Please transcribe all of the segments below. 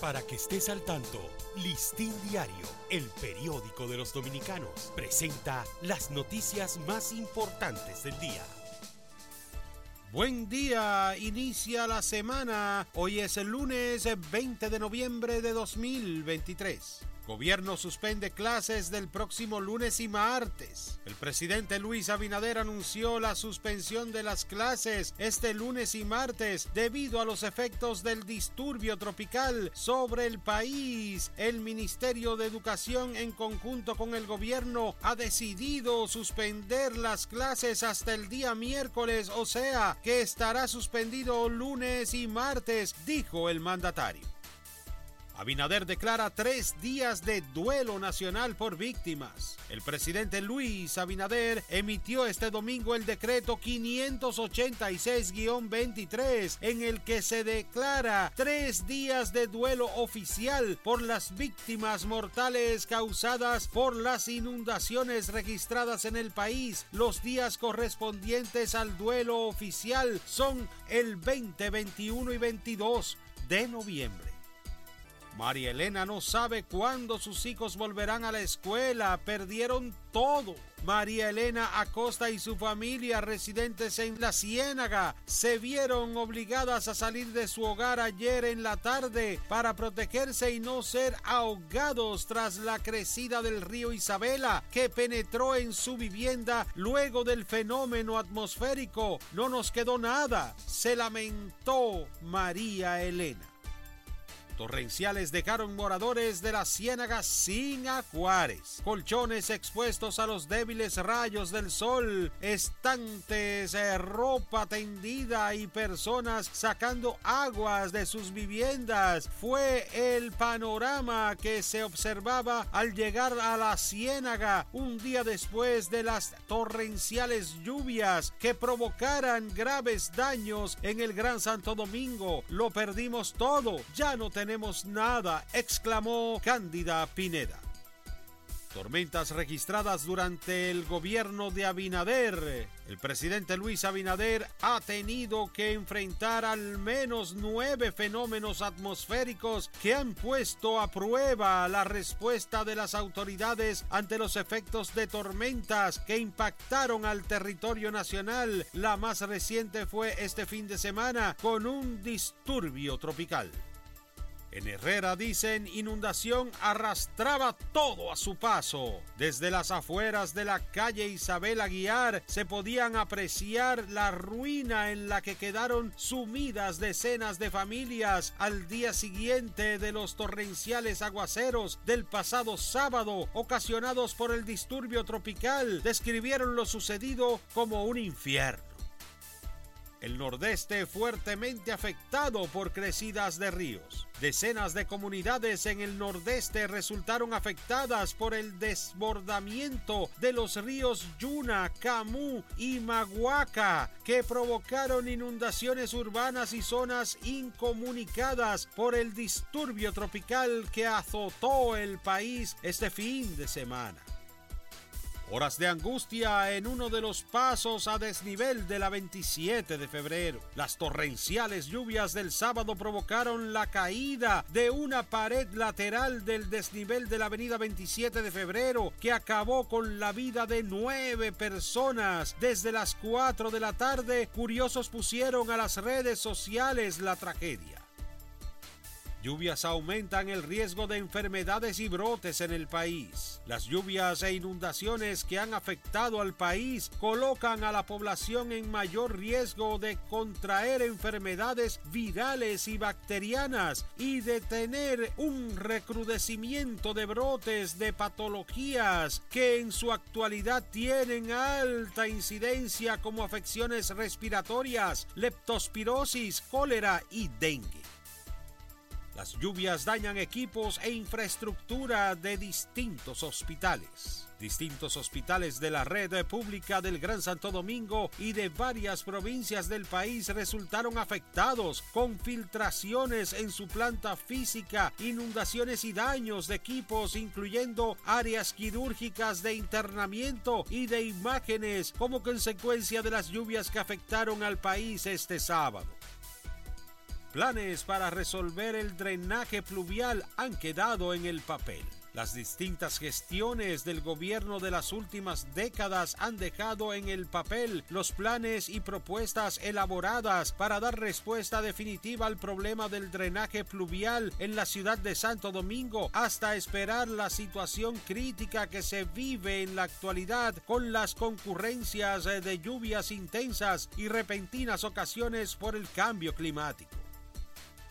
Para que estés al tanto, Listín Diario, el periódico de los dominicanos, presenta las noticias más importantes del día. Buen día, inicia la semana. Hoy es el lunes 20 de noviembre de 2023. Gobierno suspende clases del próximo lunes y martes. El presidente Luis Abinader anunció la suspensión de las clases este lunes y martes debido a los efectos del disturbio tropical sobre el país. El Ministerio de Educación en conjunto con el gobierno ha decidido suspender las clases hasta el día miércoles, o sea, que estará suspendido lunes y martes, dijo el mandatario. Abinader declara tres días de duelo nacional por víctimas. El presidente Luis Abinader emitió este domingo el decreto 586-23 en el que se declara tres días de duelo oficial por las víctimas mortales causadas por las inundaciones registradas en el país. Los días correspondientes al duelo oficial son el 20, 21 y 22 de noviembre. María Elena no sabe cuándo sus hijos volverán a la escuela. Perdieron todo. María Elena Acosta y su familia residentes en La Ciénaga se vieron obligadas a salir de su hogar ayer en la tarde para protegerse y no ser ahogados tras la crecida del río Isabela que penetró en su vivienda luego del fenómeno atmosférico. No nos quedó nada, se lamentó María Elena. Torrenciales dejaron moradores de la ciénaga sin acuares. Colchones expuestos a los débiles rayos del sol, estantes, eh, ropa tendida y personas sacando aguas de sus viviendas. Fue el panorama que se observaba al llegar a la ciénaga un día después de las torrenciales lluvias que provocaran graves daños en el Gran Santo Domingo. Lo perdimos todo, ya no tenemos tenemos nada, exclamó Cándida Pineda. Tormentas registradas durante el gobierno de Abinader. El presidente Luis Abinader ha tenido que enfrentar al menos nueve fenómenos atmosféricos que han puesto a prueba la respuesta de las autoridades ante los efectos de tormentas que impactaron al territorio nacional. La más reciente fue este fin de semana con un disturbio tropical. En Herrera dicen inundación arrastraba todo a su paso. Desde las afueras de la calle Isabel Aguiar se podían apreciar la ruina en la que quedaron sumidas decenas de familias al día siguiente de los torrenciales aguaceros del pasado sábado ocasionados por el disturbio tropical. Describieron lo sucedido como un infierno. El nordeste fuertemente afectado por crecidas de ríos. Decenas de comunidades en el nordeste resultaron afectadas por el desbordamiento de los ríos Yuna, Camu y Maguaca, que provocaron inundaciones urbanas y zonas incomunicadas por el disturbio tropical que azotó el país este fin de semana. Horas de angustia en uno de los pasos a desnivel de la 27 de febrero. Las torrenciales lluvias del sábado provocaron la caída de una pared lateral del desnivel de la avenida 27 de febrero que acabó con la vida de nueve personas. Desde las 4 de la tarde, curiosos pusieron a las redes sociales la tragedia. Lluvias aumentan el riesgo de enfermedades y brotes en el país. Las lluvias e inundaciones que han afectado al país colocan a la población en mayor riesgo de contraer enfermedades virales y bacterianas y de tener un recrudecimiento de brotes de patologías que en su actualidad tienen alta incidencia como afecciones respiratorias, leptospirosis, cólera y dengue. Las lluvias dañan equipos e infraestructura de distintos hospitales. Distintos hospitales de la red pública del Gran Santo Domingo y de varias provincias del país resultaron afectados con filtraciones en su planta física, inundaciones y daños de equipos, incluyendo áreas quirúrgicas de internamiento y de imágenes como consecuencia de las lluvias que afectaron al país este sábado. Planes para resolver el drenaje pluvial han quedado en el papel. Las distintas gestiones del gobierno de las últimas décadas han dejado en el papel los planes y propuestas elaboradas para dar respuesta definitiva al problema del drenaje pluvial en la ciudad de Santo Domingo hasta esperar la situación crítica que se vive en la actualidad con las concurrencias de lluvias intensas y repentinas ocasiones por el cambio climático.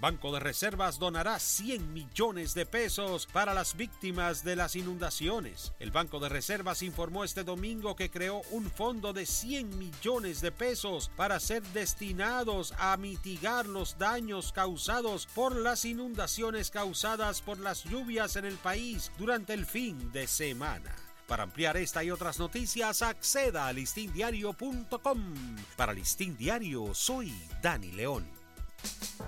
Banco de Reservas donará 100 millones de pesos para las víctimas de las inundaciones. El Banco de Reservas informó este domingo que creó un fondo de 100 millones de pesos para ser destinados a mitigar los daños causados por las inundaciones causadas por las lluvias en el país durante el fin de semana. Para ampliar esta y otras noticias, acceda a listindiario.com. Para Listín Diario, soy Dani León.